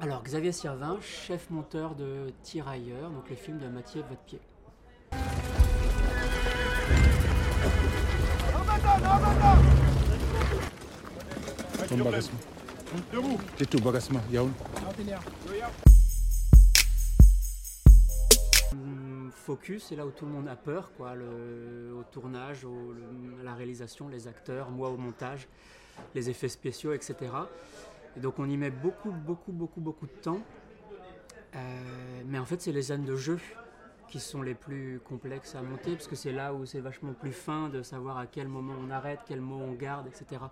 Alors Xavier Sirvin, chef monteur de Tirailleurs, donc le film de Mathieu. Yawn. Hum, Focus, c'est là où tout le monde a peur, quoi, le- au tournage, au- le- à la réalisation, les acteurs, moi au montage, les effets spéciaux, etc. Donc on y met beaucoup, beaucoup, beaucoup, beaucoup de temps. Euh, mais en fait, c'est les scènes de jeu qui sont les plus complexes à monter, parce que c'est là où c'est vachement plus fin de savoir à quel moment on arrête, quel mot on garde, etc.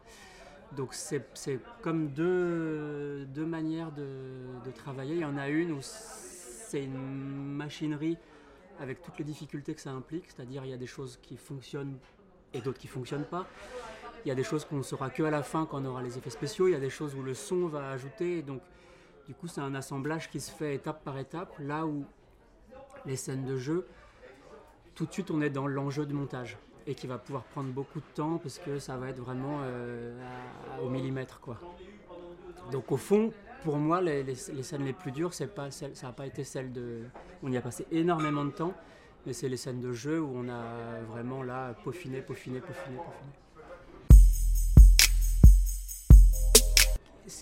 Donc c'est comme deux, deux manières de, de travailler. Il y en a une où c'est une machinerie avec toutes les difficultés que ça implique, c'est-à-dire il y a des choses qui fonctionnent et d'autres qui ne fonctionnent pas. Il y a des choses qu'on ne saura que à la fin quand on aura les effets spéciaux, il y a des choses où le son va ajouter, donc du coup c'est un assemblage qui se fait étape par étape, là où les scènes de jeu, tout de suite on est dans l'enjeu du montage et qui va pouvoir prendre beaucoup de temps parce que ça va être vraiment euh, au millimètre quoi. Donc au fond, pour moi, les, scènes les plus dures, ça n'a pas été celle de. On y a passé énormément de temps, mais c'est les scènes de jeu où on a vraiment là peaufiné, peaufiné, peaufiné, peaufiné.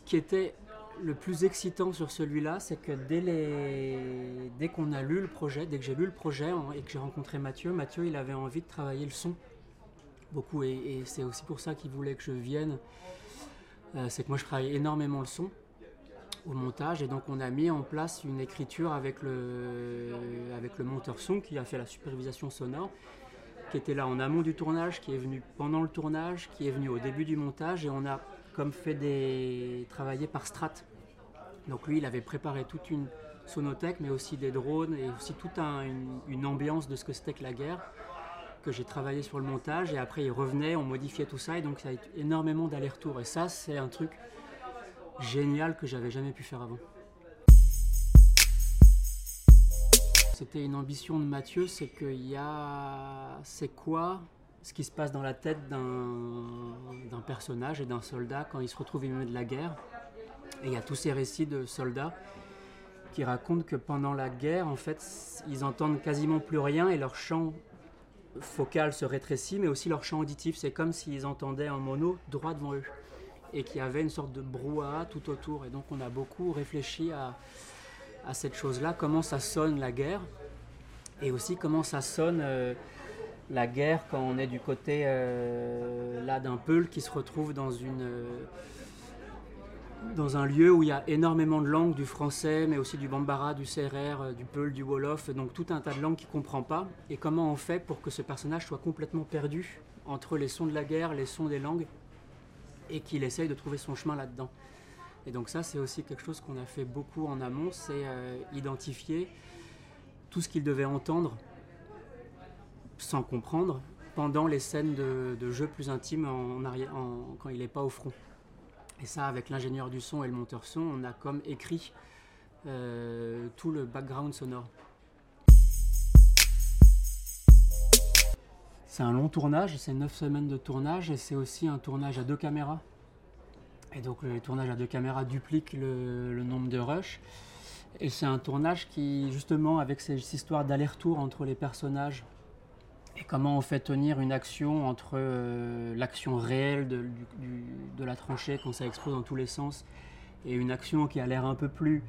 Qui était le plus excitant sur celui-là, c'est que dès, qu'on a lu le projet, dès que j'ai lu le projet et que j'ai rencontré Mathieu, Mathieu il avait envie de travailler le son. Beaucoup. Et, et c'est aussi pour ça qu'il voulait que je vienne. Euh, c'est que moi je travaille énormément le son au montage. Et donc on a mis en place une écriture avec le, avec le monteur son qui a fait la supervision sonore, qui était là en amont du tournage, qui est venu pendant le tournage, qui est venu au début du montage. Et on a comme fait des travailler par strates. Donc lui il avait préparé toute une sonothèque mais aussi des drones et aussi toute un- une, ambiance de ce que c'était que la guerre que j'ai travaillé sur le montage et après il revenait, on modifiait tout ça et donc ça a eu énormément d'allers-retours et ça c'est un truc génial que j'avais jamais pu faire avant. C'était une ambition de Mathieu, c'est qu'il y a. C'est quoi ce qui se passe dans la tête d'un personnage et d'un soldat quand il se retrouve au milieu de la guerre Et il y a tous ces récits de soldats qui racontent que pendant la guerre, en fait, ils entendent quasiment plus rien et leur champ focal se rétrécit, mais aussi leur champ auditif. C'est comme s'ils entendaient en mono droit devant eux et qu'il y avait une sorte de brouhaha tout autour. Et donc on a beaucoup réfléchi à, à cette chose-là, comment ça sonne la guerre, et aussi comment ça sonne euh, la guerre quand on est du côté euh, là d'un peul qui se retrouve dans une euh, un lieu où il y a énormément de langues, du français, mais aussi du bambara, du CRR, euh, du peul, du wolof, donc tout un tas de langues qu'il ne comprend pas. Et comment on fait pour que ce personnage soit complètement perdu entre les sons de la guerre, les sons des langues, et qu'il essaye de trouver son chemin là-dedans? Et donc ça, c'est aussi quelque chose qu'on a fait beaucoup en amont, c'est identifier tout ce qu'il devait entendre sans comprendre pendant les scènes de, jeu plus intimes en quand il n'est pas au front. Et ça, avec l'ingénieur du son et le monteur son, on a comme écrit euh, tout le background sonore. C'est un long tournage, c'est 9 semaines de tournage et c'est aussi un tournage à deux caméras. Et donc le tournage à deux caméras duplique le, le nombre de rushs. Et c'est un tournage qui, justement, avec ces histoires d'aller-retour entre les personnages, et comment on fait tenir une action entre euh, l'action réelle de, la tranchée quand ça explose dans tous les sens, et une action qui a l'air un peu plus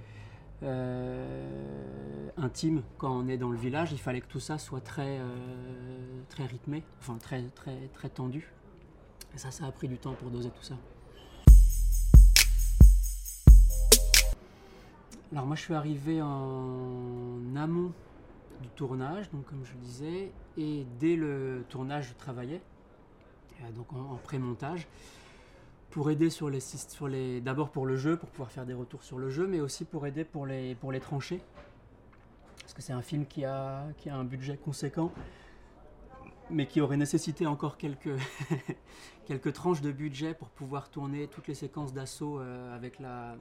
euh, intime quand on est dans le village, il fallait que tout ça soit très, euh, très rythmé, enfin très, très, très tendu. Et ça, ça a pris du temps pour doser tout ça. Alors moi je suis arrivé en amont du tournage, donc comme je disais, et dès le tournage je travaillais, euh, donc en, pré-montage, pour aider sur les, sur les d'abord pour le jeu, pour pouvoir faire des retours sur le jeu, mais aussi pour aider pour les, pour les tranchées, parce que c'est un film qui a, qui a un budget conséquent, mais qui aurait nécessité encore quelques, quelques tranches de budget pour pouvoir tourner toutes les séquences d'assaut euh, avec la,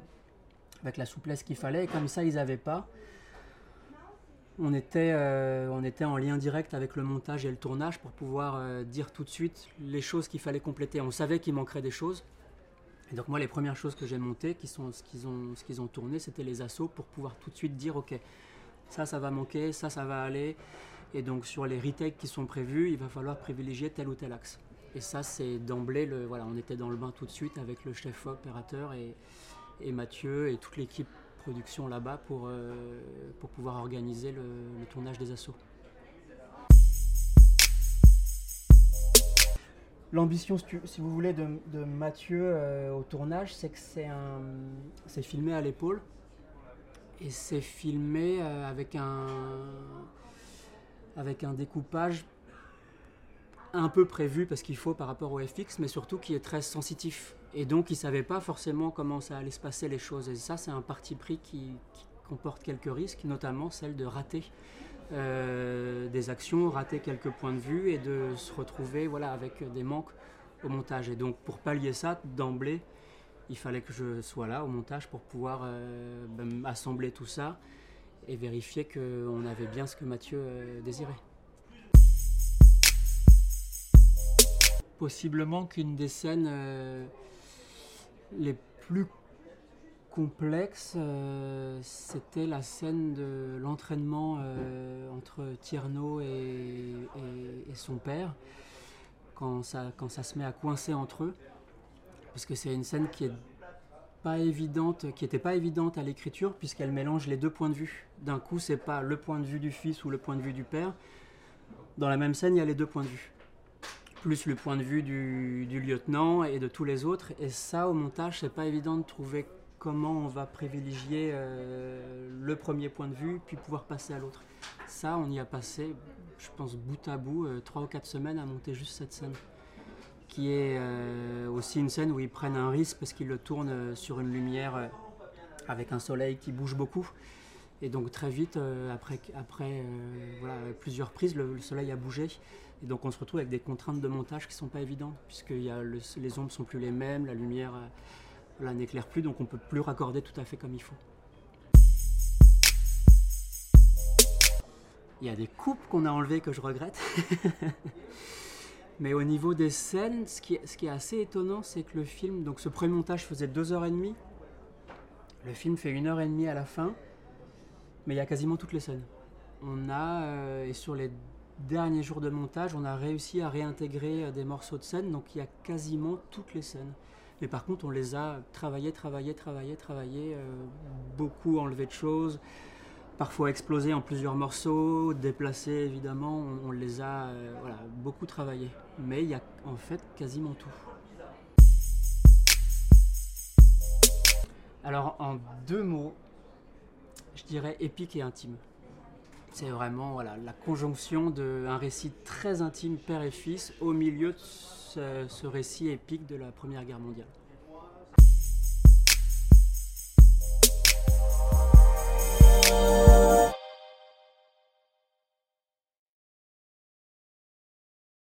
avec la souplesse qu'il fallait. Et comme ça, ils n'avaient pas. On était, euh, on était en lien direct avec le montage et le tournage pour pouvoir euh, dire tout de suite les choses qu'il fallait compléter. On savait qu'il manquerait des choses. donc moi, les premières choses que j'ai montées, ce qu'ils ont, tourné, c'était les assauts pour pouvoir tout de suite dire, ok, ça, ça va manquer, ça, ça va aller. Et donc sur les retakes qui sont prévus, il va falloir privilégier tel ou tel axe. Et ça, c'est d'emblée, le, voilà, on était dans le bain tout de suite avec le chef opérateur et, et Mathieu et toute l'équipe production là-bas pour, euh, pour pouvoir organiser le, le tournage des assauts. L'ambition, si, vous voulez, de, de Mathieu euh, au tournage, c'est que c'est filmé à l'épaule et c'est filmé euh, avec un, avec un découpage un peu prévu parce qu'il faut par rapport au FX, mais surtout qui est très sensitif. Et donc, il ne savait pas forcément comment ça allait se passer les choses. Et ça, c'est un parti pris qui, comporte quelques risques, notamment celle de rater euh, des actions, rater quelques points de vue et de se retrouver voilà, avec des manques au montage. Et donc, pour pallier ça, d'emblée, il fallait que je sois là au montage pour pouvoir euh, ben, assembler tout ça et vérifier qu'on avait bien ce que Mathieu euh, désirait. Possiblement qu'une des scènes les plus complexes, euh, c'était la scène de l'entraînement euh, entre Tierno et, et- son père, quand ça, quand ça se met à coincer entre eux, parce que c'est une scène qui est pas évidente, qui n'était pas évidente à l'écriture, puisqu'elle mélange les deux points de vue. D'un coup, c'est pas le point de vue du fils ou le point de vue du père. Dans la même scène, il y a les deux points de vue plus le point de vue du, lieutenant et de tous les autres. Et ça, au montage, c'est pas évident de trouver comment on va privilégier euh, le premier point de vue, puis pouvoir passer à l'autre. Ça, on y a passé, je pense, bout à bout, euh, trois ou quatre semaines à monter juste cette scène. Qui est euh, aussi une scène où ils prennent un risque parce qu'ils le tournent sur une lumière avec un soleil qui bouge beaucoup. Et donc très vite, euh, après, euh, plusieurs prises, le, le soleil a bougé. Et donc on se retrouve avec des contraintes de montage qui sont pas évidentes, puisque les ombres sont plus les mêmes, la lumière euh, n'éclaire plus, donc on peut plus raccorder tout à fait comme il faut. Il y a des coupes qu'on a enlevées que je regrette. Mais au niveau des scènes, ce qui ce qui est assez étonnant, c'est que le film, donc ce premier montage faisait 2h30, le film fait 1h30 à la fin, mais il y a quasiment toutes les scènes. On a, euh, et sur les derniers jours de montage, on a réussi à réintégrer euh, des morceaux de scène, donc il y a quasiment toutes les scènes. Mais par contre, on les a travaillées, travaillées, travaillées, travaillées, euh, beaucoup enlevé de choses, parfois explosées en plusieurs morceaux, déplacées évidemment, on, les a euh, beaucoup travaillées. Mais il y a en fait quasiment tout. Alors en deux mots, je dirais épique et intime. C'est vraiment la conjonction d'un récit très intime, père et fils, au milieu de ce récit épique de la Première Guerre mondiale.